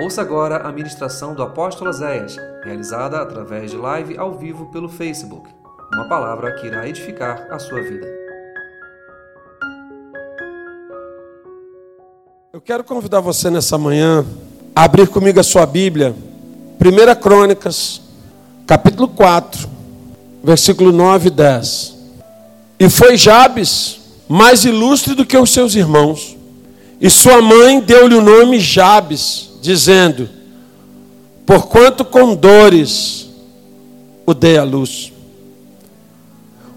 Ouça agora a ministração do apóstolo Zéias, realizada através de live ao vivo pelo Facebook. Uma palavra que irá edificar a sua vida. Eu quero convidar você nessa manhã a abrir comigo a sua Bíblia, 1 Crônicas, capítulo 4, versículo 9 e 10. E foi Jabes mais ilustre do que os seus irmãos, e sua mãe deu-lhe o nome Jabes dizendo: Porquanto com dores o dei à luz.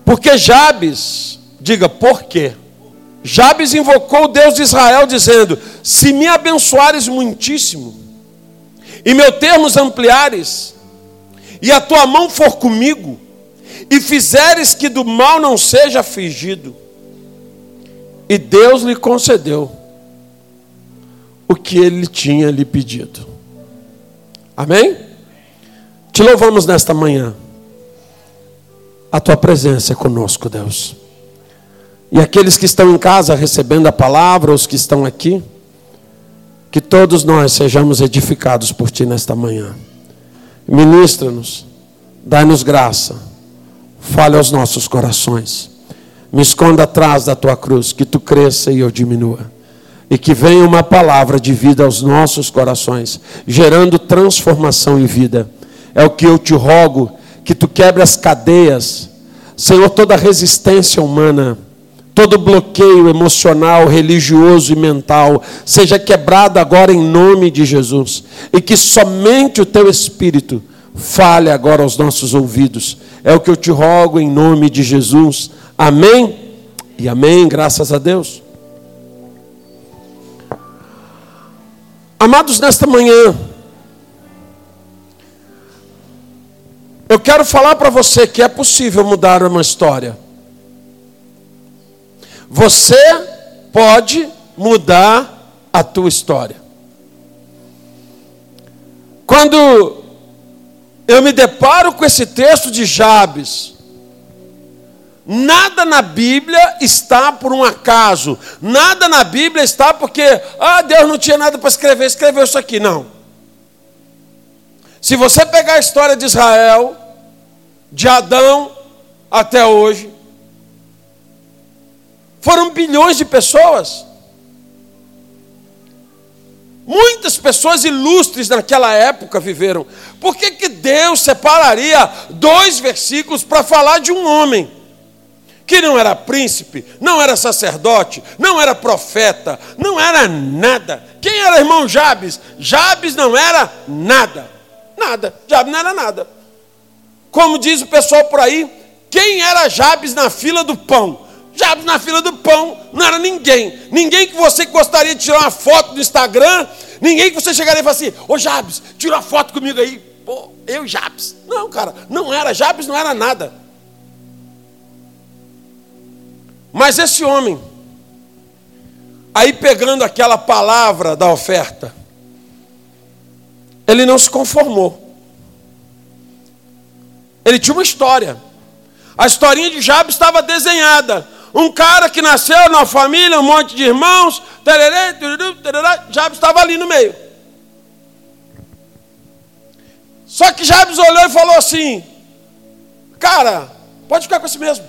Porque Jabes, diga por quê? Jabes invocou o Deus de Israel, dizendo: Se me abençoares muitíssimo, e meu termos ampliares, e a tua mão for comigo, e fizeres que do mal não seja afligido. E Deus lhe concedeu o que ele tinha lhe pedido. Amém? Te louvamos nesta manhã. A tua presença é conosco, Deus. E aqueles que estão em casa recebendo a palavra, os que estão aqui, que todos nós sejamos edificados por ti nesta manhã. Ministra-nos, dai-nos graça, fale aos nossos corações. Me esconda atrás da tua cruz, que tu cresça e eu diminua e que venha uma palavra de vida aos nossos corações, gerando transformação e vida. É o que eu te rogo, que tu quebre as cadeias, Senhor, toda resistência humana, todo bloqueio emocional, religioso e mental, seja quebrado agora em nome de Jesus, e que somente o teu Espírito fale agora aos nossos ouvidos. É o que eu te rogo em nome de Jesus. Amém e amém, graças a Deus. Amados, nesta manhã, eu quero falar para você que é possível mudar uma história. Você pode mudar a tua história. Quando eu me deparo com esse texto de Jabes, Nada na Bíblia está por um acaso. Nada na Bíblia está porque, ah, Deus não tinha nada para escrever, escreveu isso aqui. Não. Se você pegar a história de Israel, de Adão até hoje, foram bilhões de pessoas. Muitas pessoas ilustres naquela época viveram. Por que, que Deus separaria dois versículos para falar de um homem? Que não era príncipe, não era sacerdote, não era profeta, não era nada. Quem era irmão Jabes? Jabes não era nada. Nada. Jabes não era nada. Como diz o pessoal por aí, quem era Jabes na fila do pão? Jabes na fila do pão não era ninguém. Ninguém que você gostaria de tirar uma foto do Instagram, ninguém que você chegaria e falasse assim: Ô Jabes, tira uma foto comigo aí. Pô, eu Jabes. Não, cara, não era. Jabes não era nada. Mas esse homem, aí pegando aquela palavra da oferta, ele não se conformou. Ele tinha uma história. A historinha de Jabes estava desenhada. Um cara que nasceu numa família, um monte de irmãos, tererê, tererê, Jabes estava ali no meio. Só que Jabes olhou e falou assim: Cara, pode ficar com esse mesmo.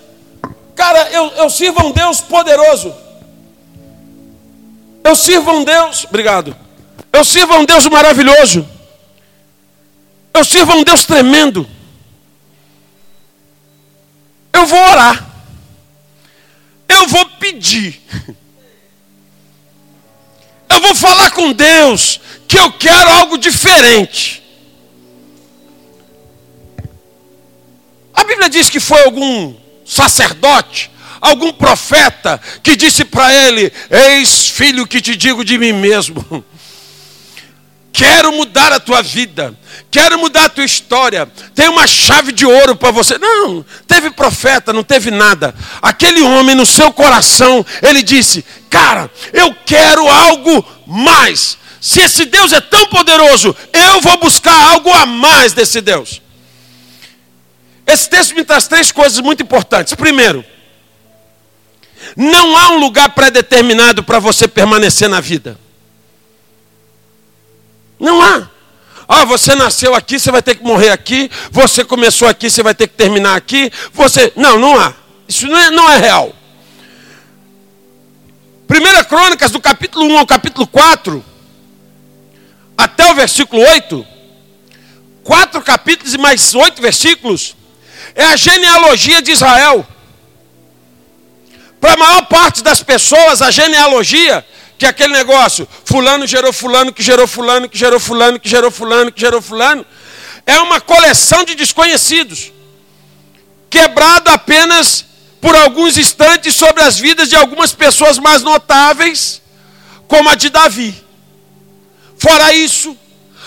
Cara, eu, eu sirvo a um Deus poderoso. Eu sirvo a um Deus, obrigado. Eu sirvo a um Deus maravilhoso. Eu sirvo a um Deus tremendo. Eu vou orar. Eu vou pedir. Eu vou falar com Deus que eu quero algo diferente. A Bíblia diz que foi algum sacerdote, algum profeta que disse para ele: Eis, filho, que te digo de mim mesmo. Quero mudar a tua vida, quero mudar a tua história. Tem uma chave de ouro para você. Não, teve profeta, não teve nada. Aquele homem no seu coração, ele disse: Cara, eu quero algo mais. Se esse Deus é tão poderoso, eu vou buscar algo a mais desse Deus. Esse texto me traz três coisas muito importantes. Primeiro, não há um lugar pré-determinado para você permanecer na vida. Não há. Ah, você nasceu aqui, você vai ter que morrer aqui. Você começou aqui, você vai ter que terminar aqui. Você. Não, não há. Isso não é, não é real. Primeira Crônicas, do capítulo 1 ao capítulo 4, até o versículo 8, quatro capítulos e mais oito versículos, é a genealogia de Israel. Para a maior parte das pessoas, a genealogia, que é aquele negócio, fulano gerou fulano, que gerou fulano, que gerou fulano, que gerou fulano, que gerou fulano, é uma coleção de desconhecidos, quebrado apenas por alguns instantes sobre as vidas de algumas pessoas mais notáveis, como a de Davi. Fora isso,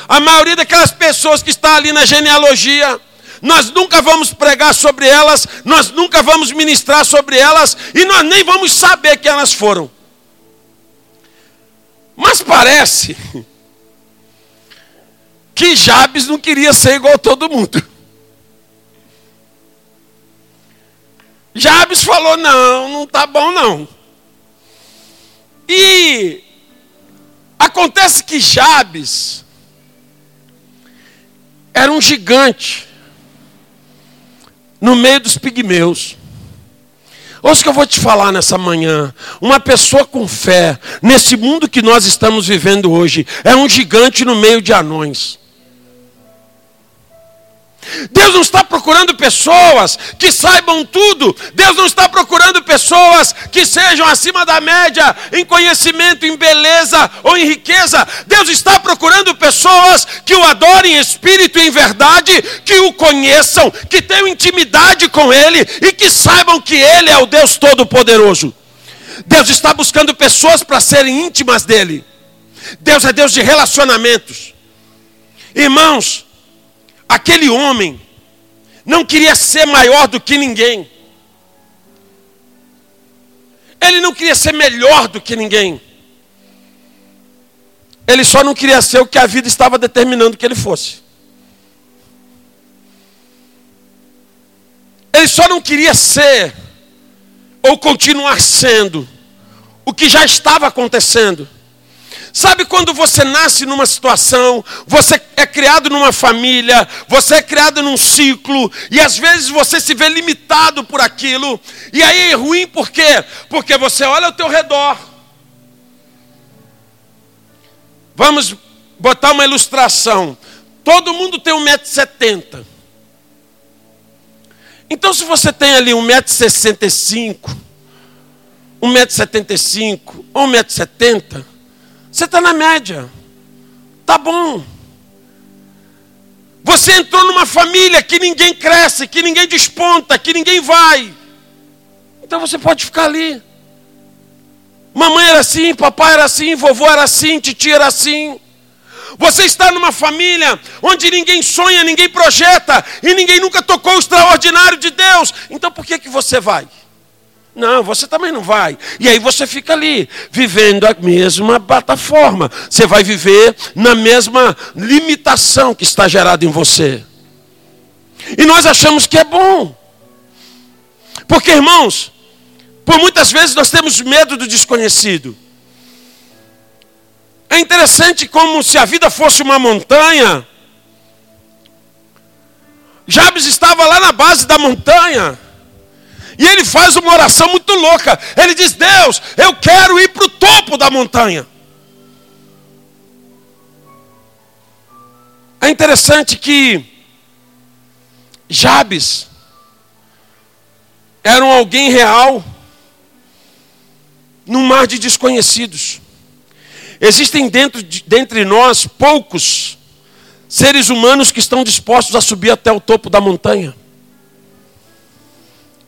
a maioria daquelas pessoas que está ali na genealogia, nós nunca vamos pregar sobre elas, nós nunca vamos ministrar sobre elas, e nós nem vamos saber que elas foram. Mas parece que Jabes não queria ser igual a todo mundo. Jabes falou: não, não está bom não. E acontece que Jabes era um gigante no meio dos pigmeus. Ouça o que eu vou te falar nessa manhã. Uma pessoa com fé, nesse mundo que nós estamos vivendo hoje, é um gigante no meio de anões. Deus não está procurando pessoas que saibam tudo. Deus não está procurando pessoas que sejam acima da média em conhecimento, em beleza ou em riqueza. Deus está procurando pessoas que o adorem em espírito e em verdade, que o conheçam, que tenham intimidade com Ele e que saibam que Ele é o Deus Todo-Poderoso. Deus está buscando pessoas para serem íntimas dEle. Deus é Deus de relacionamentos. Irmãos, Aquele homem não queria ser maior do que ninguém. Ele não queria ser melhor do que ninguém. Ele só não queria ser o que a vida estava determinando que ele fosse. Ele só não queria ser ou continuar sendo o que já estava acontecendo. Sabe quando você nasce numa situação, você é criado numa família, você é criado num ciclo, e às vezes você se vê limitado por aquilo, e aí é ruim por quê? Porque você olha ao teu redor. Vamos botar uma ilustração. Todo mundo tem 1,70m. Então, se você tem ali 1,65m, 1,75m ou 1,70m, você está na média. Tá bom. Você entrou numa família que ninguém cresce, que ninguém desponta, que ninguém vai. Então você pode ficar ali. Mamãe era assim, papai era assim, vovô era assim, titia era assim. Você está numa família onde ninguém sonha, ninguém projeta e ninguém nunca tocou o extraordinário de Deus. Então por que, que você vai? Não, você também não vai. E aí você fica ali, vivendo a mesma plataforma. Você vai viver na mesma limitação que está gerada em você. E nós achamos que é bom. Porque, irmãos, por muitas vezes nós temos medo do desconhecido. É interessante como se a vida fosse uma montanha. Jabes estava lá na base da montanha. E ele faz uma oração muito louca. Ele diz: Deus, eu quero ir para o topo da montanha. É interessante que Jabes era um alguém real num mar de desconhecidos. Existem dentro de, dentre nós poucos seres humanos que estão dispostos a subir até o topo da montanha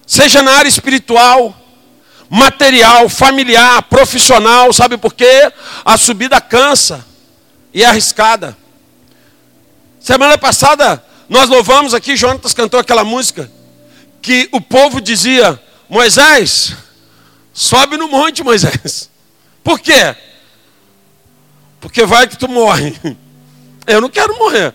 seja na área espiritual, material, familiar, profissional, sabe por quê? A subida cansa e é arriscada. Semana passada nós louvamos aqui, Jonatas cantou aquela música que o povo dizia: Moisés, sobe no monte, Moisés. Por quê? Porque vai que tu morre. Eu não quero morrer.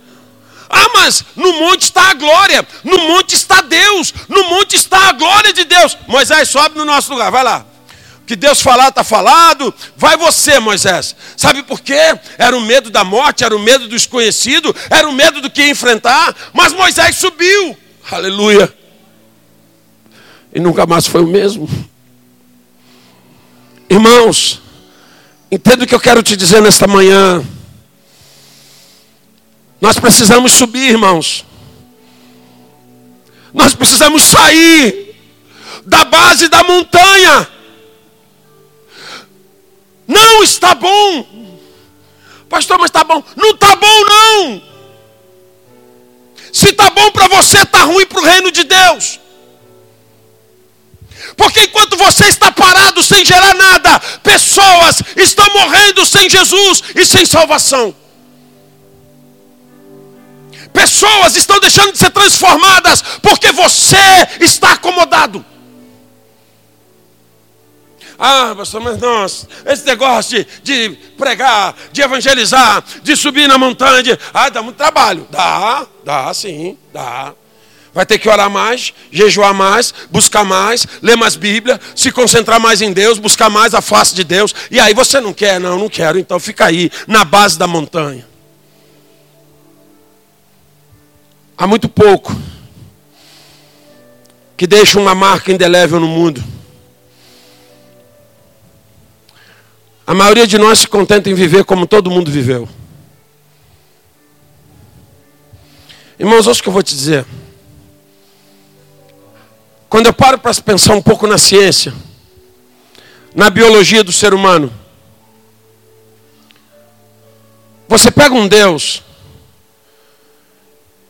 Ah, mas no monte está a glória, no monte está Deus, no monte está a glória de Deus. Moisés, sobe no nosso lugar, vai lá. que Deus falar está falado, vai você, Moisés. Sabe por quê? Era o medo da morte, era o medo do desconhecido, era o medo do que ia enfrentar, mas Moisés subiu. Aleluia. E nunca mais foi o mesmo. Irmãos, entenda o que eu quero te dizer nesta manhã. Nós precisamos subir, irmãos. Nós precisamos sair da base da montanha. Não está bom. Pastor, mas está bom. Não está bom, não. Se está bom para você, está ruim para o reino de Deus. Porque enquanto você está parado sem gerar nada, pessoas estão morrendo sem Jesus e sem salvação. Pessoas estão deixando de ser transformadas porque você está acomodado. Ah, pastor, mas nossa, esse negócio de, de, pregar, de evangelizar, de subir na montanha, de, ah, dá muito trabalho. Dá, dá sim, dá. Vai ter que orar mais, jejuar mais, buscar mais, ler mais Bíblia, se concentrar mais em Deus, buscar mais a face de Deus. E aí você não quer? Não, não quero. Então fica aí, na base da montanha. Há muito pouco que deixa uma marca indelével no mundo. A maioria de nós se contenta em viver como todo mundo viveu. Irmãos, ouça o que eu vou te dizer. Quando eu paro para pensar um pouco na ciência, na biologia do ser humano, você pega um Deus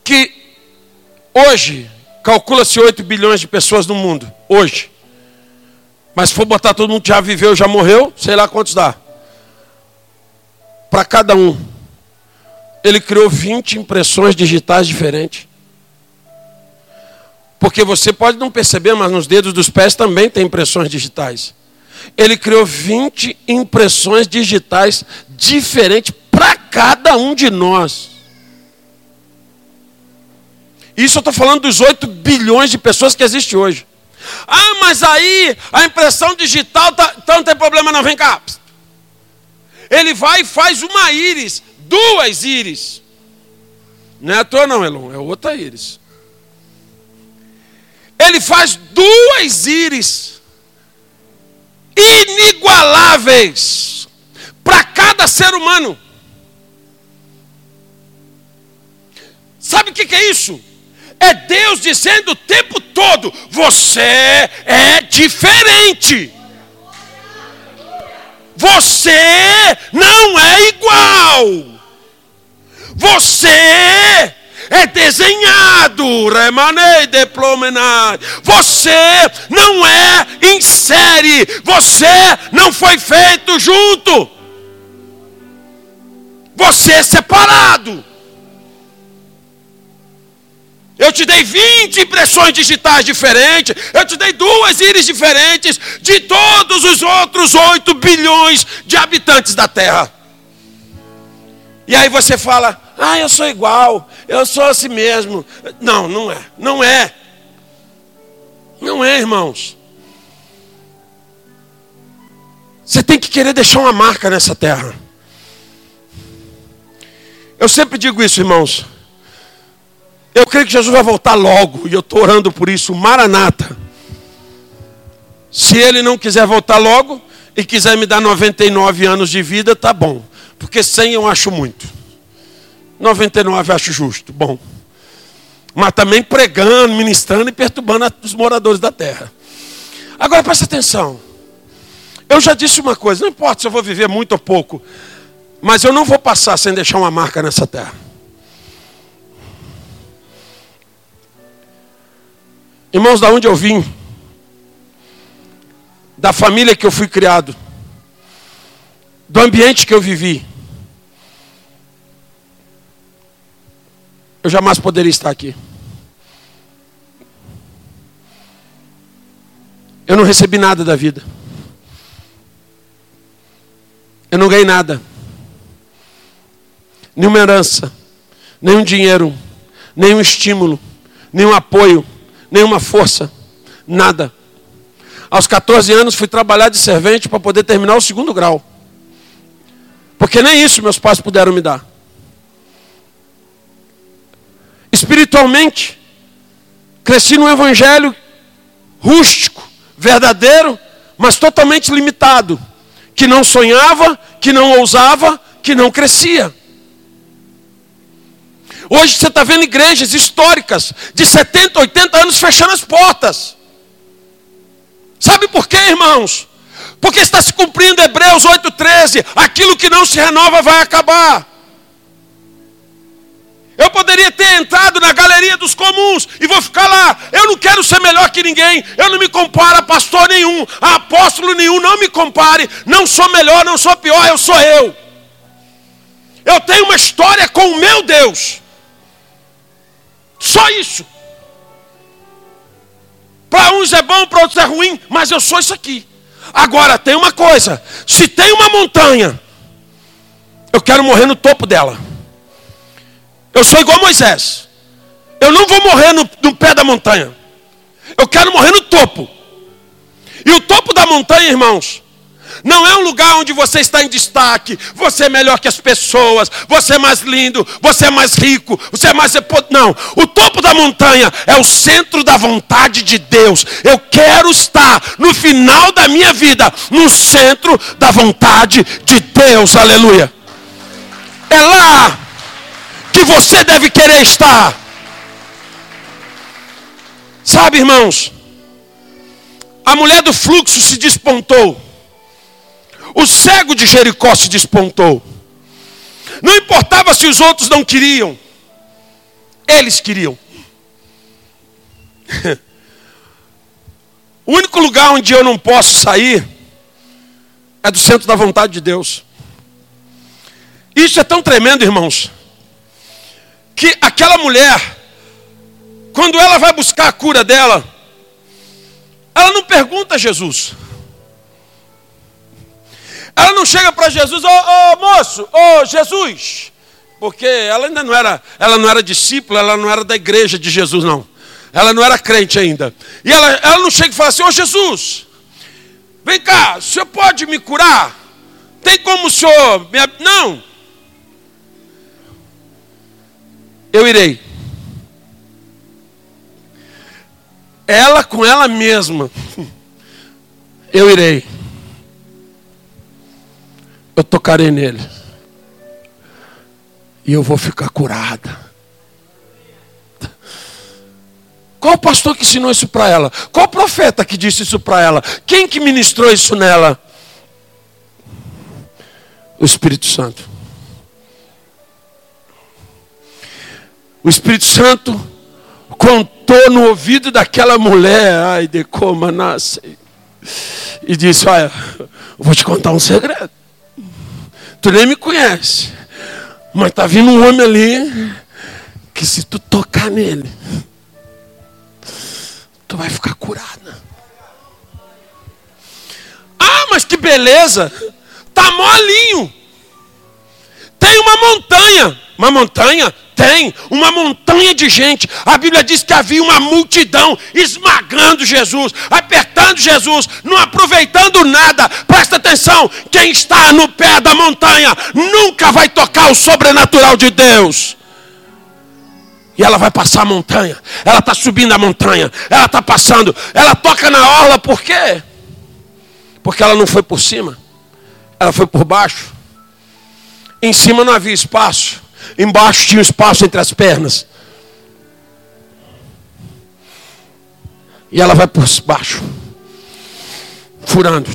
que hoje calcula-se 8 bilhões de pessoas no mundo, hoje. Mas se for botar todo mundo que já viveu, já morreu, sei lá quantos dá. Para cada um. Ele criou 20 impressões digitais diferentes. Porque você pode não perceber, mas nos dedos dos pés também tem impressões digitais. Ele criou 20 impressões digitais diferentes para cada um de nós. Isso eu estou falando dos 8 bilhões de pessoas que existem hoje. Ah, mas aí a impressão digital, tá, então não tem problema não, vem cá. Ele vai e faz uma íris, duas íris. Não é a tua não, Elon, é outra íris. Ele faz duas íris inigualáveis para cada ser humano. Sabe o que, que é isso? É Deus dizendo o tempo todo: você é diferente. Você não é igual. Você é desenhado, remanei deplomenar. Você não é em série, você não foi feito junto. Você é separado. Eu te dei 20 impressões digitais diferentes. Eu te dei duas íris diferentes de todos os outros 8 bilhões de habitantes da Terra. E aí você fala: Ah, eu sou igual, eu sou assim mesmo. Não, não é. Não é. Não é, irmãos. Você tem que querer deixar uma marca nessa terra. Eu sempre digo isso, irmãos. Eu creio que Jesus vai voltar logo, e eu estou orando por isso, Maranata. Se ele não quiser voltar logo e quiser me dar 99 anos de vida, tá bom. Porque 100 eu acho muito. 99 eu acho justo, bom. Mas também pregando, ministrando e perturbando os moradores da terra. Agora presta atenção. Eu já disse uma coisa, não importa se eu vou viver muito ou pouco, mas eu não vou passar sem deixar uma marca nessa terra. Irmãos, da onde eu vim, da família que eu fui criado, do ambiente que eu vivi, eu jamais poderia estar aqui. Eu não recebi nada da vida. Eu não ganhei nada. Nenhuma herança, nenhum dinheiro, nenhum estímulo, nenhum apoio nenhuma força, nada. Aos 14 anos fui trabalhar de servente para poder terminar o segundo grau. Porque nem isso meus pais puderam me dar. Espiritualmente, cresci num evangelho rústico, verdadeiro, mas totalmente limitado, que não sonhava, que não ousava, que não crescia. Hoje você está vendo igrejas históricas de 70, 80 anos fechando as portas. Sabe por quê, irmãos? Porque está se cumprindo Hebreus 8,13: aquilo que não se renova vai acabar. Eu poderia ter entrado na galeria dos comuns e vou ficar lá. Eu não quero ser melhor que ninguém. Eu não me comparo a pastor nenhum, a apóstolo nenhum. Não me compare. Não sou melhor, não sou pior, eu sou eu. Eu tenho uma história com o meu Deus. Só isso. Para uns é bom, para outros é ruim, mas eu sou isso aqui. Agora tem uma coisa: se tem uma montanha, eu quero morrer no topo dela. Eu sou igual Moisés. Eu não vou morrer no, no pé da montanha. Eu quero morrer no topo. E o topo da montanha, irmãos, não é um lugar onde você está em destaque, você é melhor que as pessoas, você é mais lindo, você é mais rico, você é mais. Não, o topo da montanha é o centro da vontade de Deus. Eu quero estar no final da minha vida, no centro da vontade de Deus, aleluia. É lá que você deve querer estar. Sabe, irmãos, a mulher do fluxo se despontou. O cego de Jericó se despontou. Não importava se os outros não queriam, eles queriam. O único lugar onde eu não posso sair é do centro da vontade de Deus. Isso é tão tremendo, irmãos, que aquela mulher, quando ela vai buscar a cura dela, ela não pergunta a Jesus. Ela não chega para Jesus, ô oh, oh, moço, ô oh, Jesus, porque ela ainda não era, ela não era discípula, ela não era da igreja de Jesus, não. Ela não era crente ainda. E ela, ela não chega e fala assim, ô Jesus, vem cá, o senhor pode me curar? Tem como o senhor me... Não. Eu irei. Ela com ela mesma. Eu irei eu tocarei nele. E eu vou ficar curada. Qual pastor que ensinou isso para ela? Qual profeta que disse isso para ela? Quem que ministrou isso nela? O Espírito Santo. O Espírito Santo contou no ouvido daquela mulher, ai de como nasce, e disse: Olha, vou te contar um segredo. Tu nem me conhece. Mas tá vindo um homem ali que se tu tocar nele, tu vai ficar curada. Ah, mas que beleza! Tá molinho. Tem uma montanha. Uma montanha tem uma montanha de gente. A Bíblia diz que havia uma multidão esmagando Jesus, apertando Jesus, não aproveitando nada. Presta atenção: quem está no pé da montanha nunca vai tocar o sobrenatural de Deus. E ela vai passar a montanha, ela está subindo a montanha, ela está passando, ela toca na orla, por quê? Porque ela não foi por cima, ela foi por baixo. Em cima não havia espaço. Embaixo tinha um espaço entre as pernas. E ela vai por baixo, furando.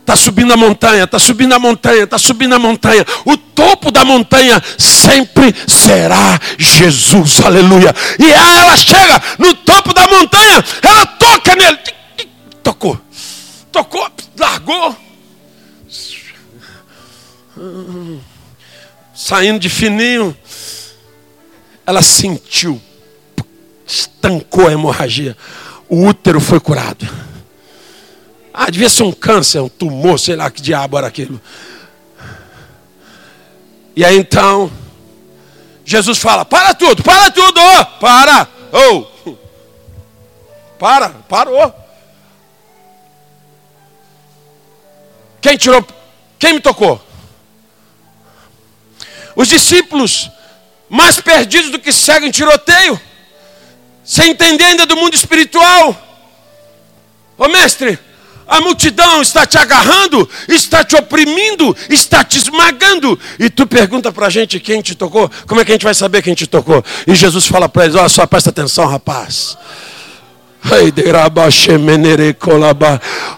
Está subindo a montanha, está subindo a montanha, está subindo a montanha. O topo da montanha sempre será Jesus, aleluia. E aí ela chega no topo da montanha, ela toca nele. Tocou, tocou, largou saindo de fininho, ela sentiu, estancou a hemorragia. O útero foi curado. Ah, devia ser um câncer, um tumor, sei lá que diabo era aquilo. E aí então, Jesus fala: para tudo, para tudo, para, oh. para, parou. Quem tirou? Quem me tocou? Os discípulos, mais perdidos do que seguem tiroteio, sem entender ainda do mundo espiritual. Ô mestre, a multidão está te agarrando, está te oprimindo, está te esmagando. E tu pergunta para a gente quem te tocou. Como é que a gente vai saber quem te tocou? E Jesus fala para eles: Olha só, presta atenção, rapaz.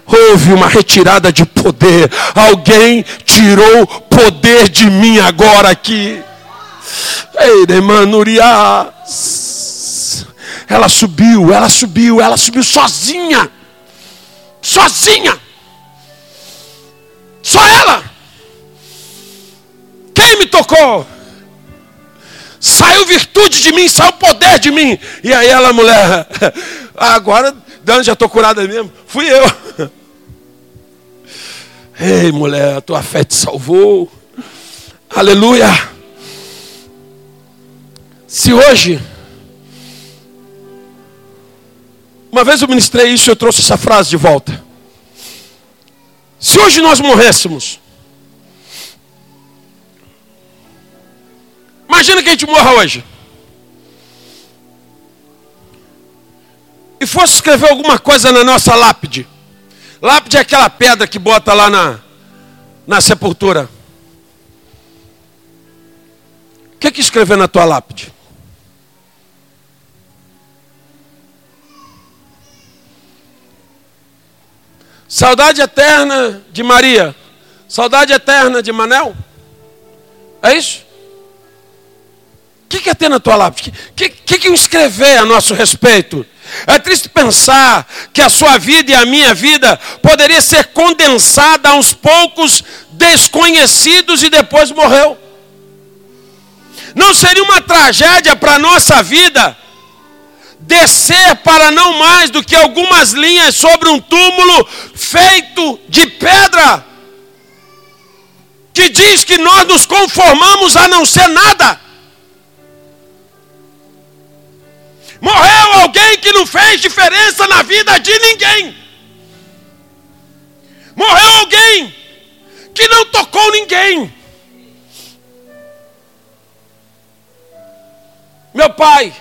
Houve uma retirada de poder. Alguém tirou poder de mim agora aqui. Ela subiu, ela subiu, ela subiu sozinha sozinha. Só ela. Quem me tocou? Saiu virtude de mim, saiu poder de mim. E aí ela, mulher, agora, Dani, já estou curada mesmo. Fui eu. Ei, mulher, a tua fé te salvou. Aleluia. Se hoje Uma vez eu ministrei isso e eu trouxe essa frase de volta. Se hoje nós morrêssemos, imagina que a gente morra hoje. E fosse escrever alguma coisa na nossa lápide. Lápide é aquela pedra que bota lá na, na sepultura. O que, que escrever na tua lápide? Saudade eterna de Maria. Saudade eterna de Manel. É isso? O que, que é ter na tua lápide? O que, que, que escrever a nosso respeito? É triste pensar que a sua vida e a minha vida poderia ser condensada a uns poucos desconhecidos e depois morreu. Não seria uma tragédia para a nossa vida descer para não mais do que algumas linhas sobre um túmulo feito de pedra, que diz que nós nos conformamos a não ser nada. Morreu alguém que não fez diferença na vida de ninguém. Morreu alguém que não tocou ninguém. Meu pai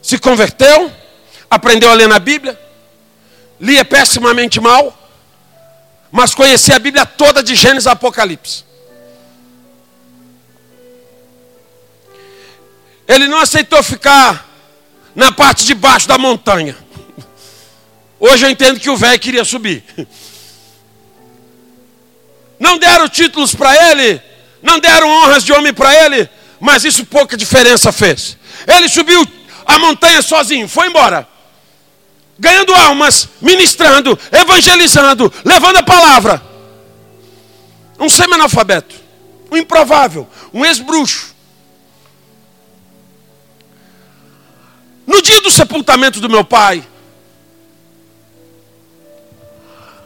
se converteu, aprendeu a ler na Bíblia, lia pessimamente mal, mas conhecia a Bíblia toda de Gênesis a Apocalipse. Ele não aceitou ficar na parte de baixo da montanha. Hoje eu entendo que o velho queria subir. Não deram títulos para ele, não deram honras de homem para ele, mas isso pouca diferença fez. Ele subiu a montanha sozinho, foi embora. Ganhando almas, ministrando, evangelizando, levando a palavra. Um semi-analfabeto, um improvável, um ex-bruxo. No dia do sepultamento do meu pai,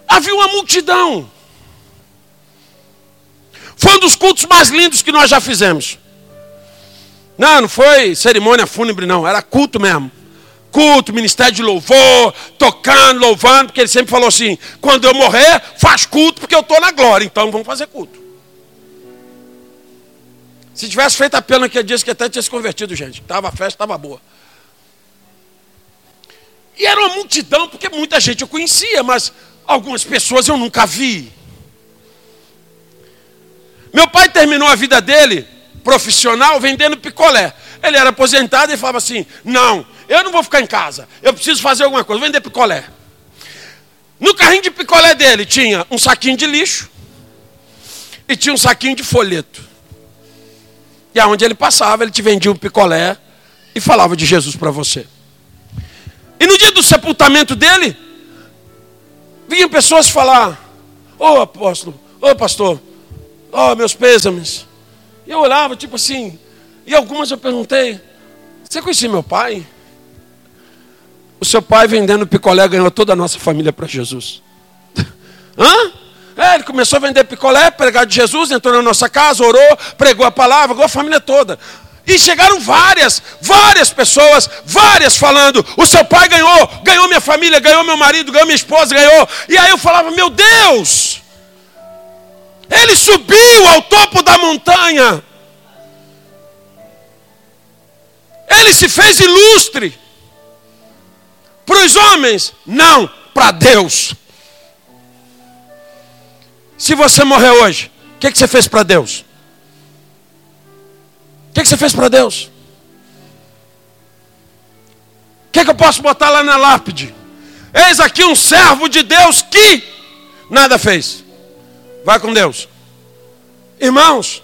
havia uma multidão. Foi um dos cultos mais lindos que nós já fizemos. Não, não foi cerimônia fúnebre, não. Era culto mesmo. Culto, ministério de louvor, tocando, louvando, porque ele sempre falou assim: quando eu morrer, faz culto, porque eu estou na glória, então vamos fazer culto. Se tivesse feito a pena naquele dia, que até tinha se convertido, gente. Tava a festa, estava boa. E era uma multidão, porque muita gente eu conhecia, mas algumas pessoas eu nunca vi. Meu pai terminou a vida dele profissional vendendo picolé. Ele era aposentado e falava assim: Não, eu não vou ficar em casa, eu preciso fazer alguma coisa, vender picolé. No carrinho de picolé dele tinha um saquinho de lixo e tinha um saquinho de folheto. E aonde ele passava, ele te vendia um picolé e falava de Jesus para você. E no dia do sepultamento dele, vinham pessoas falar: Ô oh, apóstolo, ô oh, pastor, ô oh, meus pêsames. E eu olhava, tipo assim, e algumas eu perguntei: Você conhecia meu pai? O seu pai vendendo picolé ganhou toda a nossa família para Jesus. Hã? É, ele começou a vender picolé, pregar de Jesus, entrou na nossa casa, orou, pregou a palavra, ganhou a família toda. E chegaram várias, várias pessoas, várias falando: o seu pai ganhou, ganhou minha família, ganhou meu marido, ganhou minha esposa, ganhou. E aí eu falava: meu Deus, ele subiu ao topo da montanha, ele se fez ilustre. Para os homens, não, para Deus. Se você morrer hoje, o que, que você fez para Deus? O que, que você fez para Deus? O que, que eu posso botar lá na lápide? Eis aqui um servo de Deus que nada fez. Vai com Deus. Irmãos,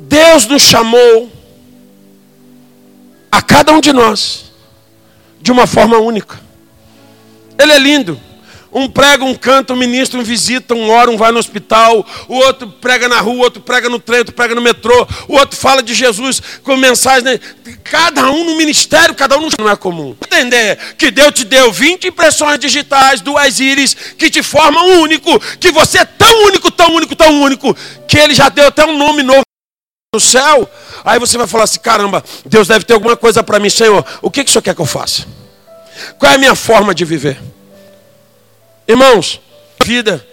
Deus nos chamou a cada um de nós de uma forma única. Ele é lindo. Um prega, um canta, um ministra, um visita, um ora, um vai no hospital, o outro prega na rua, outro prega no trem, outro prega no metrô, o outro fala de Jesus com mensagem. Né? Cada um no ministério, cada um não é comum. Entender que Deus te deu 20 impressões digitais, duas íris, que te formam único, que você é tão único, tão único, tão único, que Ele já deu até um nome novo no céu. Aí você vai falar assim: caramba, Deus deve ter alguma coisa para mim, Senhor. O que, que o Senhor quer que eu faça? Qual é a minha forma de viver? Irmãos, vida.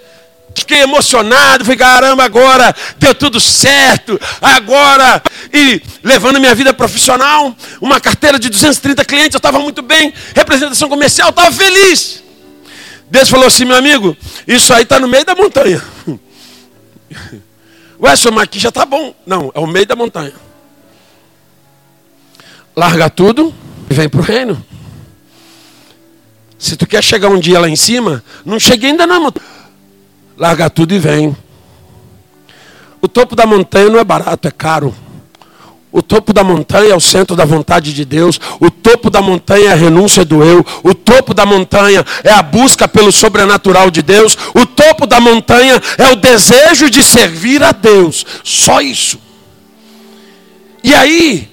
Fiquei emocionado, falei, caramba, agora deu tudo certo, agora, e levando minha vida profissional, uma carteira de 230 clientes, eu estava muito bem, representação comercial, estava feliz. Deus falou assim, meu amigo, isso aí está no meio da montanha. Ué, senhor, mas aqui já está bom. Não, é o meio da montanha. Larga tudo e vem para o reino. Se tu quer chegar um dia lá em cima, não cheguei ainda não. Larga tudo e vem. O topo da montanha não é barato, é caro. O topo da montanha é o centro da vontade de Deus. O topo da montanha é a renúncia do eu. O topo da montanha é a busca pelo sobrenatural de Deus. O topo da montanha é o desejo de servir a Deus. Só isso. E aí,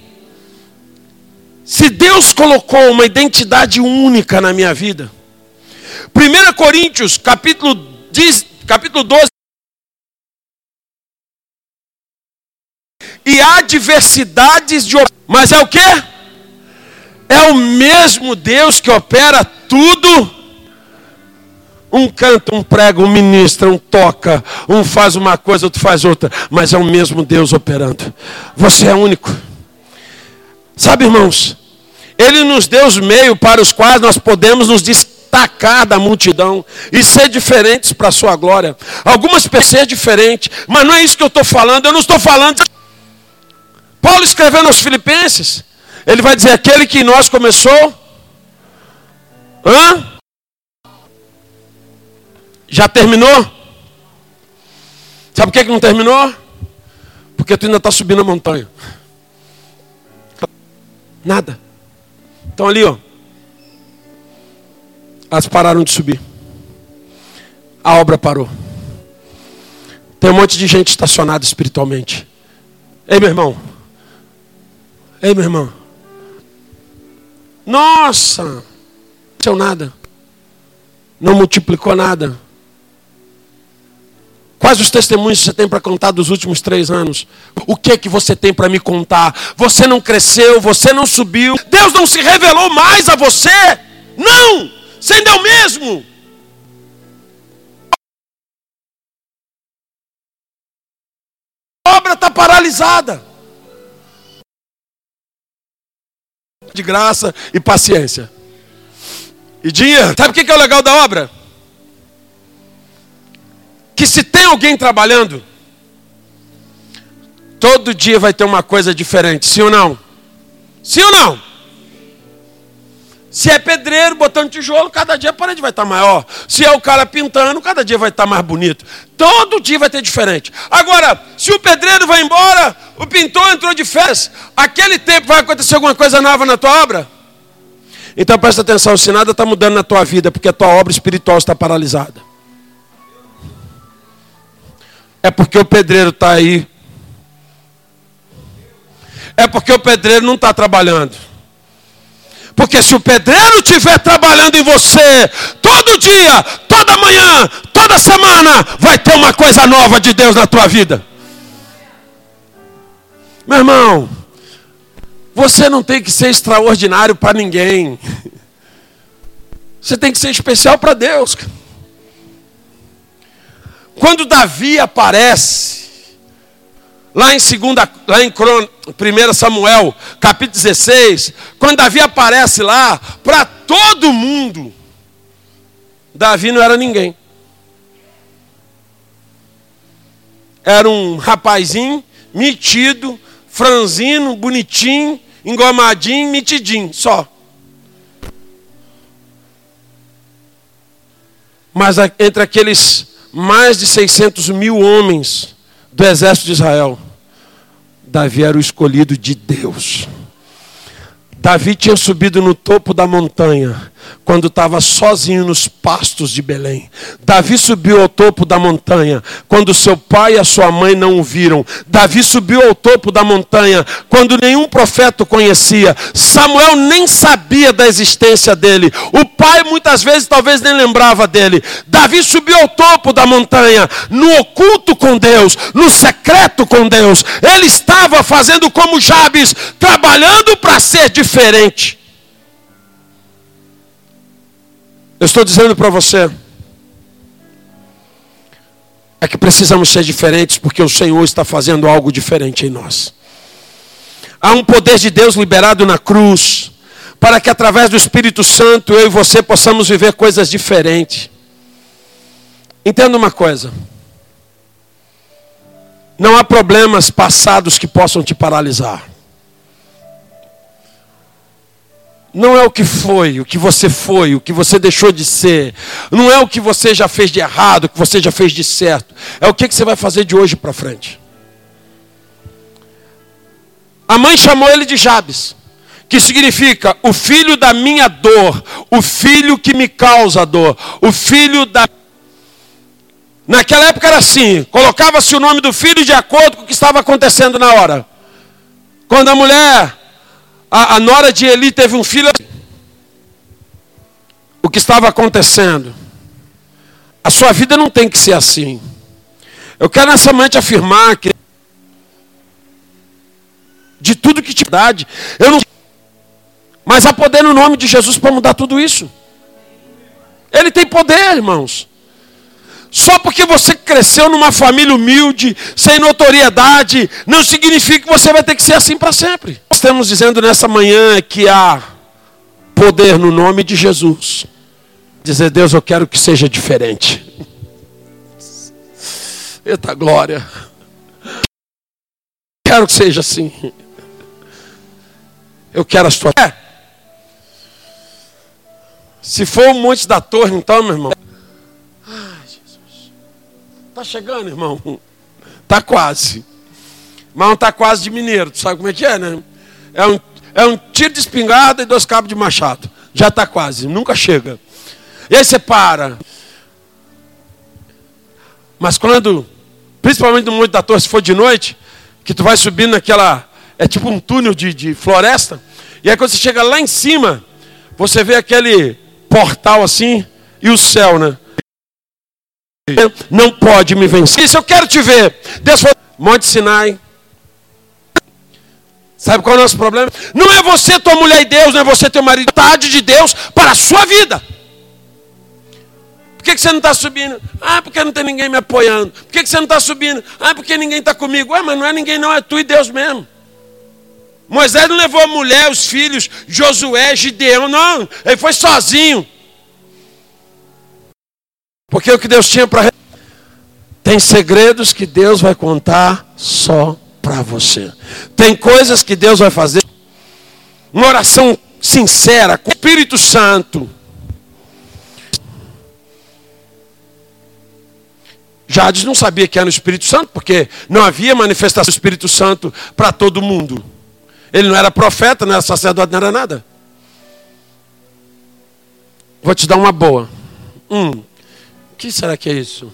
se Deus colocou uma identidade única na minha vida, 1 Coríntios, capítulo, 10, capítulo 12. E há diversidades de. Mas é o que? É o mesmo Deus que opera tudo. Um canta, um prega, um ministra, um toca, um faz uma coisa, outro faz outra. Mas é o mesmo Deus operando. Você é único. Sabe, irmãos, Ele nos deu os meios para os quais nós podemos nos destacar da multidão e ser diferentes para a sua glória. Algumas pessoas diferentes, mas não é isso que eu estou falando. Eu não estou falando. Paulo escrevendo aos Filipenses, ele vai dizer: aquele que em nós começou. Hã? Já terminou? Sabe por que, que não terminou? Porque tu ainda está subindo a montanha. Nada. Então ali, ó. Elas pararam de subir. A obra parou. Tem um monte de gente estacionada espiritualmente. Ei, meu irmão. Ei, meu irmão. Nossa! Não aconteceu nada. Não multiplicou nada. Quais os testemunhos você tem para contar dos últimos três anos? O que que você tem para me contar? Você não cresceu, você não subiu. Deus não se revelou mais a você? Não! Você ainda é o mesmo. A obra está paralisada. De graça e paciência. E dinheiro. Sabe o que é o legal da obra? Que se tem alguém trabalhando, todo dia vai ter uma coisa diferente, sim ou não? Sim ou não? Se é pedreiro botando tijolo, cada dia a parede vai estar maior. Se é o cara pintando, cada dia vai estar mais bonito. Todo dia vai ter diferente. Agora, se o pedreiro vai embora, o pintor entrou de férias, aquele tempo vai acontecer alguma coisa nova na tua obra? Então presta atenção, se nada está mudando na tua vida, porque a tua obra espiritual está paralisada. É porque o pedreiro está aí. É porque o pedreiro não está trabalhando. Porque se o pedreiro estiver trabalhando em você, todo dia, toda manhã, toda semana, vai ter uma coisa nova de Deus na tua vida. Meu irmão, você não tem que ser extraordinário para ninguém. Você tem que ser especial para Deus. Quando Davi aparece, lá em segunda, lá em 1 Samuel, capítulo 16, quando Davi aparece lá, para todo mundo, Davi não era ninguém. Era um rapazinho, metido, franzino, bonitinho, engomadinho, metidinho, só. Mas entre aqueles mais de 600 mil homens do exército de Israel, Davi era o escolhido de Deus. Davi tinha subido no topo da montanha quando estava sozinho nos pastos de Belém. Davi subiu ao topo da montanha quando seu pai e a sua mãe não o viram. Davi subiu ao topo da montanha quando nenhum profeta o conhecia. Samuel nem sabia da existência dele. O pai muitas vezes talvez nem lembrava dele. Davi subiu ao topo da montanha, no oculto com Deus, no secreto com Deus. Ele estava fazendo como Jabes, trabalhando para ser diferente. Eu estou dizendo para você é que precisamos ser diferentes porque o Senhor está fazendo algo diferente em nós. Há um poder de Deus liberado na cruz para que através do Espírito Santo eu e você possamos viver coisas diferentes. Entenda uma coisa. Não há problemas passados que possam te paralisar. Não é o que foi, o que você foi, o que você deixou de ser. Não é o que você já fez de errado, o que você já fez de certo. É o que você vai fazer de hoje para frente. A mãe chamou ele de Jabes, que significa o filho da minha dor, o filho que me causa dor, o filho da. Naquela época era assim: colocava-se o nome do filho de acordo com o que estava acontecendo na hora. Quando a mulher a, a nora de Eli teve um filho. O que estava acontecendo? A sua vida não tem que ser assim. Eu quero nessa noite afirmar que de tudo que te dá, eu não mas há poder no nome de Jesus para mudar tudo isso. Ele tem poder, irmãos. Só porque você cresceu numa família humilde, sem notoriedade, não significa que você vai ter que ser assim para sempre. Estamos dizendo nessa manhã que há poder no nome de Jesus. Dizer, Deus, eu quero que seja diferente. Eita glória. Quero que seja assim. Eu quero a sua. É. Se for o Monte da Torre, então, meu irmão. Está chegando, irmão? Está quase. Mas não está quase de mineiro. Tu sabe como é que é, né? É um, é um tiro de espingarda e dois cabos de machado. Já está quase, nunca chega. E aí você para. Mas quando, principalmente no Monte da Torre, se for de noite, que tu vai subindo naquela. É tipo um túnel de, de floresta. E aí quando você chega lá em cima, você vê aquele portal assim e o céu, né? Não pode me vencer. Isso eu quero te ver. Deus falou, Monte Sinai. Sabe qual é o nosso problema? Não é você, tua mulher e Deus, não é você, teu marido. Vontade de Deus para a sua vida. Por que, que você não está subindo? Ah, porque não tem ninguém me apoiando. Por que, que você não está subindo? Ah, porque ninguém está comigo. Ué, mas não é ninguém, não, é tu e Deus mesmo. Moisés não levou a mulher, os filhos, Josué, Gideão, não. Ele foi sozinho. Porque o que Deus tinha para. Tem segredos que Deus vai contar só para você. Tem coisas que Deus vai fazer. Uma oração sincera com o Espírito Santo. Jades não sabia que era o Espírito Santo, porque não havia manifestação do Espírito Santo para todo mundo. Ele não era profeta, não era sacerdote, não era nada. Vou te dar uma boa. Hum, que será que é isso?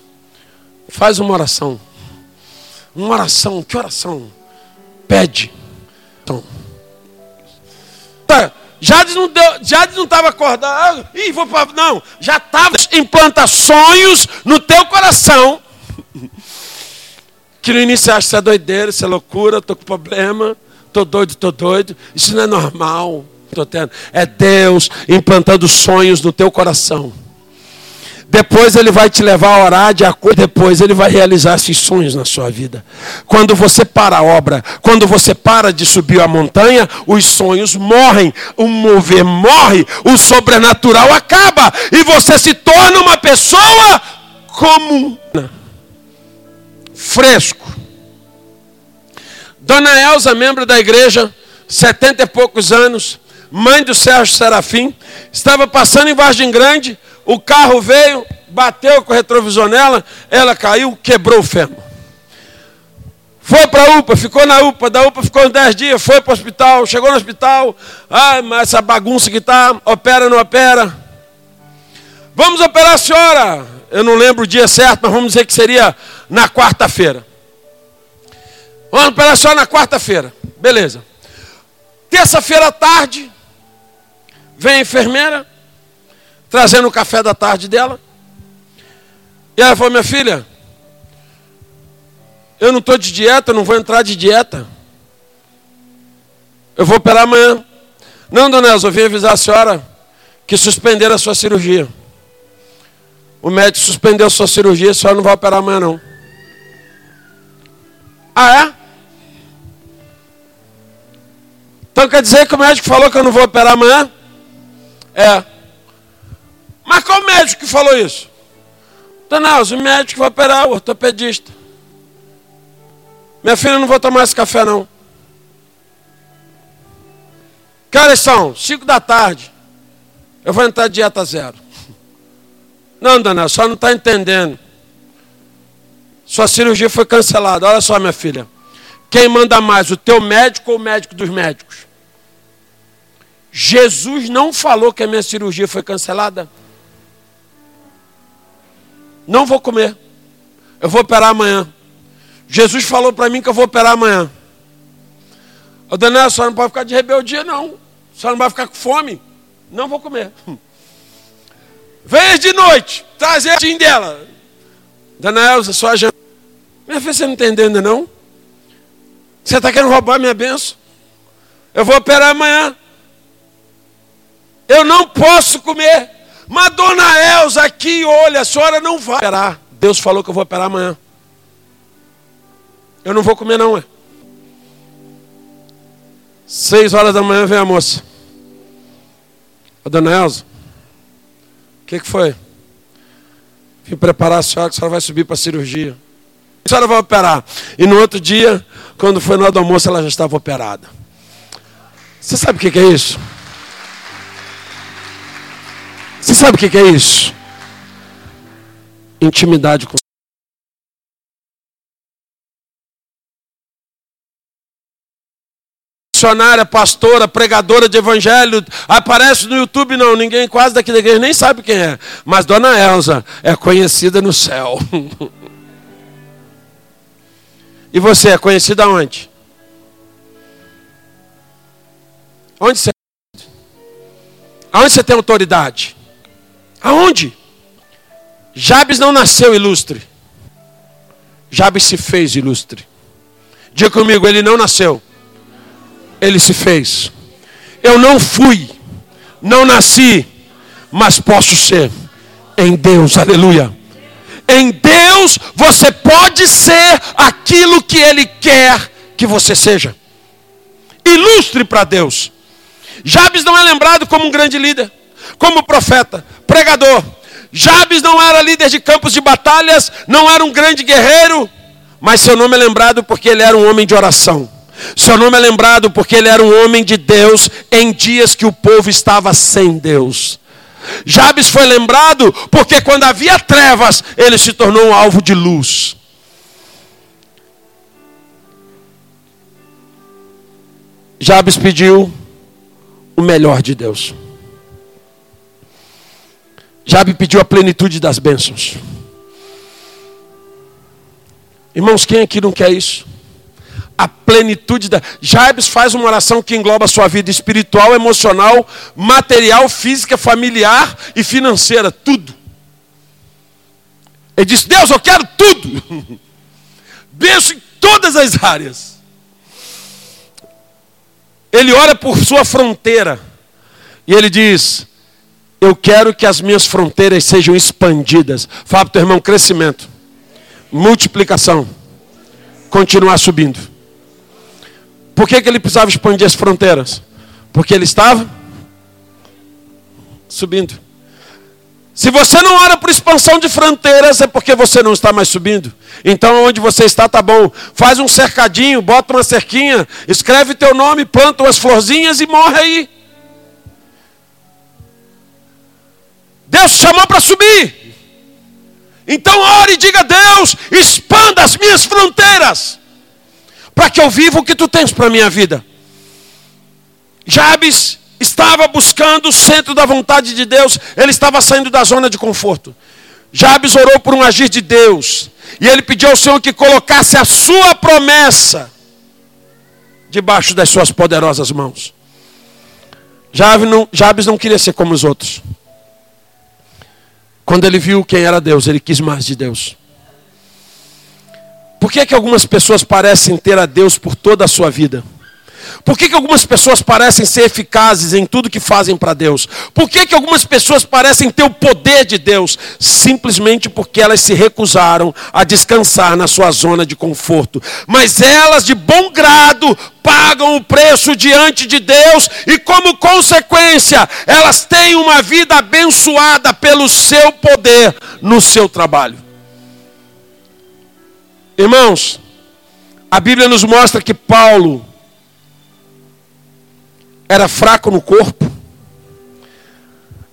Faz uma oração. Uma oração, que oração? Pede. Então. Tá, Jades não estava acordado. Ih, vou pra, não, já estava implanta sonhos no teu coração Que no início acha que é doideira, isso é loucura, estou com problema, estou doido, estou doido. Isso não é normal. É Deus implantando sonhos no teu coração. Depois ele vai te levar a orar de acordo, depois ele vai realizar esses sonhos na sua vida. Quando você para a obra, quando você para de subir a montanha, os sonhos morrem, o mover morre, o sobrenatural acaba e você se torna uma pessoa comum, fresco. Dona Elza, membro da igreja, setenta e poucos anos, mãe do Sérgio Serafim, estava passando em Vargem Grande, o carro veio, bateu com o retrovisor nela, ela caiu, quebrou o fêmur. Foi para a UPA, ficou na UPA, da UPA ficou uns 10 dias, foi para o hospital, chegou no hospital, ah, mas essa bagunça que está, opera, não opera. Vamos operar a senhora. Eu não lembro o dia certo, mas vamos dizer que seria na quarta-feira. Vamos operar a senhora na quarta-feira. Beleza. Terça-feira à tarde, vem a enfermeira, trazendo o café da tarde dela. E ela falou: Minha filha, eu não estou de dieta, não vou entrar de dieta. Eu vou operar amanhã. Não, dona Elza, eu vim avisar a senhora que suspenderam a sua cirurgia. O médico suspendeu a sua cirurgia, a senhora não vai operar amanhã, não. Ah, é? Então quer dizer que o médico falou que eu não vou operar amanhã? É. Mas qual médico que falou isso? Dona o médico vai operar, o ortopedista. Minha filha, não vou tomar esse café, não. Que horas são? Cinco da tarde. Eu vou entrar dieta zero. Não, dona, só não está entendendo. Sua cirurgia foi cancelada. Olha só, minha filha. Quem manda mais, o teu médico ou o médico dos médicos? Jesus não falou que a minha cirurgia foi cancelada. Não vou comer. Eu vou operar amanhã. Jesus falou para mim que eu vou operar amanhã. Ô Daniel, a senhora não pode ficar de rebeldia, não. A senhora não vai ficar com fome. Não vou comer. Venha de noite, trazer a dela. Daniel, sua janta. Minha filha, você não está entendendo, não? Você está querendo roubar minha benção? Eu vou operar amanhã. Eu não posso comer. Mas dona Elza aqui, olha, a senhora não vai operar. Deus falou que eu vou operar amanhã. Eu não vou comer não, é. Seis horas da manhã vem a moça. A dona Elza, o que, que foi? Vim preparar a senhora que a senhora vai subir para a cirurgia. A senhora vai operar. E no outro dia, quando foi no almoço, ela já estava operada. Você sabe o que, que é isso? Você sabe o que é isso? Intimidade com missionária, pastora, pregadora de evangelho, aparece no YouTube, não, ninguém quase daqui da igreja nem sabe quem é. Mas Dona Elza é conhecida no céu. e você é conhecida onde? Onde você Aonde você tem autoridade? Aonde? Jabes não nasceu ilustre. Jabes se fez ilustre. Diga comigo, ele não nasceu. Ele se fez. Eu não fui, não nasci, mas posso ser em Deus. Aleluia. Em Deus você pode ser aquilo que Ele quer que você seja. Ilustre para Deus. Jabes não é lembrado como um grande líder como profeta, pregador. Jabes não era líder de campos de batalhas, não era um grande guerreiro, mas seu nome é lembrado porque ele era um homem de oração. Seu nome é lembrado porque ele era um homem de Deus em dias que o povo estava sem Deus. Jabes foi lembrado porque quando havia trevas, ele se tornou um alvo de luz. Jabes pediu o melhor de Deus. Jabe pediu a plenitude das bênçãos. Irmãos, quem aqui não quer isso? A plenitude da. Jabes faz uma oração que engloba a sua vida espiritual, emocional, material, física, familiar e financeira, tudo. Ele disse: Deus, eu quero tudo. Benção em todas as áreas. Ele ora por sua fronteira. E ele diz: Eu quero que as minhas fronteiras sejam expandidas. Fala para teu irmão: crescimento, multiplicação, continuar subindo. Por que, que ele precisava expandir as fronteiras? Porque ele estava subindo. Se você não ora por expansão de fronteiras, é porque você não está mais subindo. Então, onde você está, tá bom. Faz um cercadinho, bota uma cerquinha, escreve teu nome, planta umas florzinhas e morre aí. Deus chamou para subir. Então, ore e diga: Deus, expanda as minhas fronteiras, para que eu viva o que tu tens para a minha vida. Jabes estava buscando o centro da vontade de Deus, ele estava saindo da zona de conforto. Jabes orou por um agir de Deus, e ele pediu ao Senhor que colocasse a sua promessa debaixo das suas poderosas mãos. Jabes não, Jabes não queria ser como os outros. Quando ele viu quem era Deus, ele quis mais de Deus. Por que, é que algumas pessoas parecem ter a Deus por toda a sua vida? Por que, que algumas pessoas parecem ser eficazes em tudo que fazem para Deus? Por que, que algumas pessoas parecem ter o poder de Deus? Simplesmente porque elas se recusaram a descansar na sua zona de conforto. Mas elas, de bom grado, pagam o preço diante de Deus e, como consequência, elas têm uma vida abençoada pelo seu poder no seu trabalho. Irmãos, a Bíblia nos mostra que Paulo era fraco no corpo,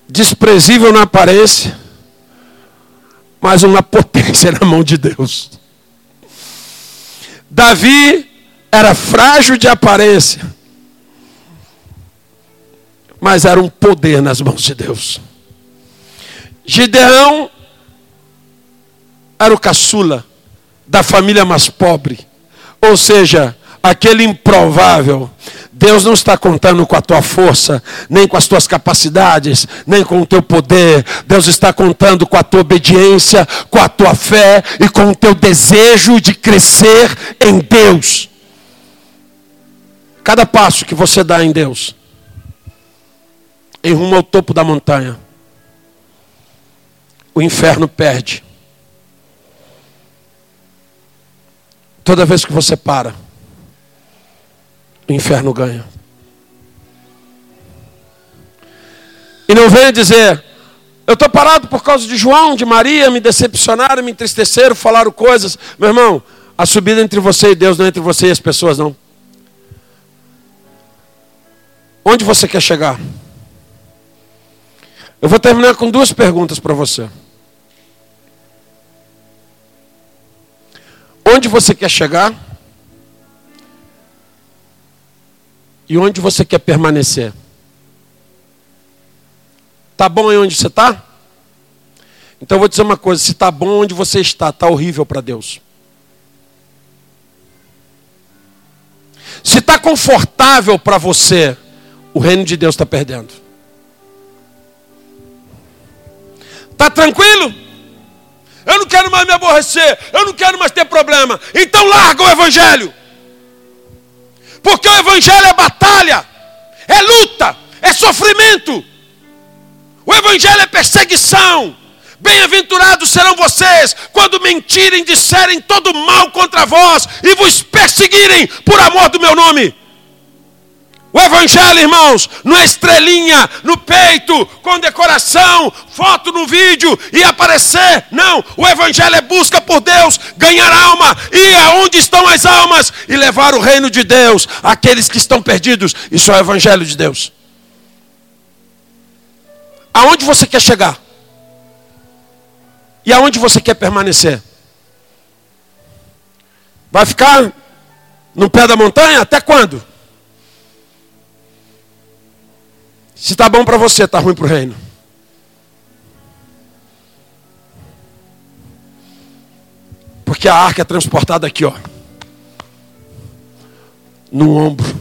desprezível na aparência, mas uma potência na mão de Deus. Davi era frágil de aparência, mas era um poder nas mãos de Deus. Gideão era o caçula da família mais pobre, ou seja, aquele improvável Deus não está contando com a tua força, nem com as tuas capacidades, nem com o teu poder. Deus está contando com a tua obediência, com a tua fé e com o teu desejo de crescer em Deus. Cada passo que você dá em Deus, em rumo ao topo da montanha, o inferno perde. Toda vez que você para, o inferno ganha. E não venha dizer, eu estou parado por causa de João, de Maria, me decepcionaram, me entristeceram, falaram coisas. Meu irmão, a subida entre você e Deus não é entre você e as pessoas, não. Onde você quer chegar? Eu vou terminar com duas perguntas para você. Onde você quer chegar? E onde você quer permanecer? Tá bom aí onde você está? Então eu vou dizer uma coisa: se está bom onde você está, está horrível para Deus. Se está confortável para você, o reino de Deus está perdendo. Está tranquilo? Eu não quero mais me aborrecer, eu não quero mais ter problema. Então larga o evangelho. Porque o Evangelho é batalha, é luta, é sofrimento. O Evangelho é perseguição. Bem-aventurados serão vocês quando mentirem, disserem todo mal contra vós e vos perseguirem por amor do meu nome. O Evangelho, irmãos, não é estrelinha no peito, com decoração, foto no vídeo e aparecer. Não, o Evangelho é busca por Deus, ganhar alma, ir aonde estão as almas e levar o reino de Deus àqueles que estão perdidos. Isso é o Evangelho de Deus. Aonde você quer chegar? E aonde você quer permanecer? Vai ficar no pé da montanha até quando? Se está bom para você, está ruim para o reino. Porque a arca é transportada aqui, ó. No ombro.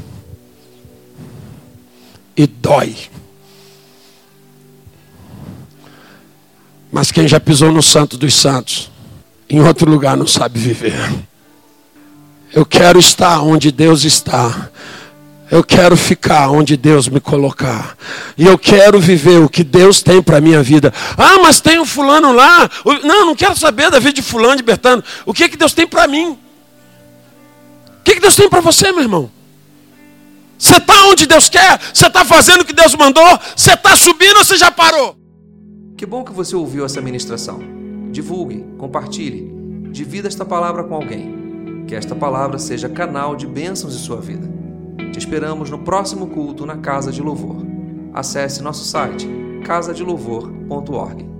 E dói. Mas quem já pisou no santo dos santos, em outro lugar não sabe viver. Eu quero estar onde Deus está. Eu quero ficar onde Deus me colocar. E eu quero viver o que Deus tem para a minha vida. Ah, mas tem um fulano lá. Não, não quero saber da vida de fulano, de Bertano. O que, é que Deus tem para mim? O que, é que Deus tem para você, meu irmão? Você está onde Deus quer? Você está fazendo o que Deus mandou? Você está subindo ou você já parou? Que bom que você ouviu essa ministração. Divulgue, compartilhe, divida esta palavra com alguém. Que esta palavra seja canal de bênçãos em sua vida. Te esperamos no próximo culto na Casa de Louvor. Acesse nosso site casadelouvor.org.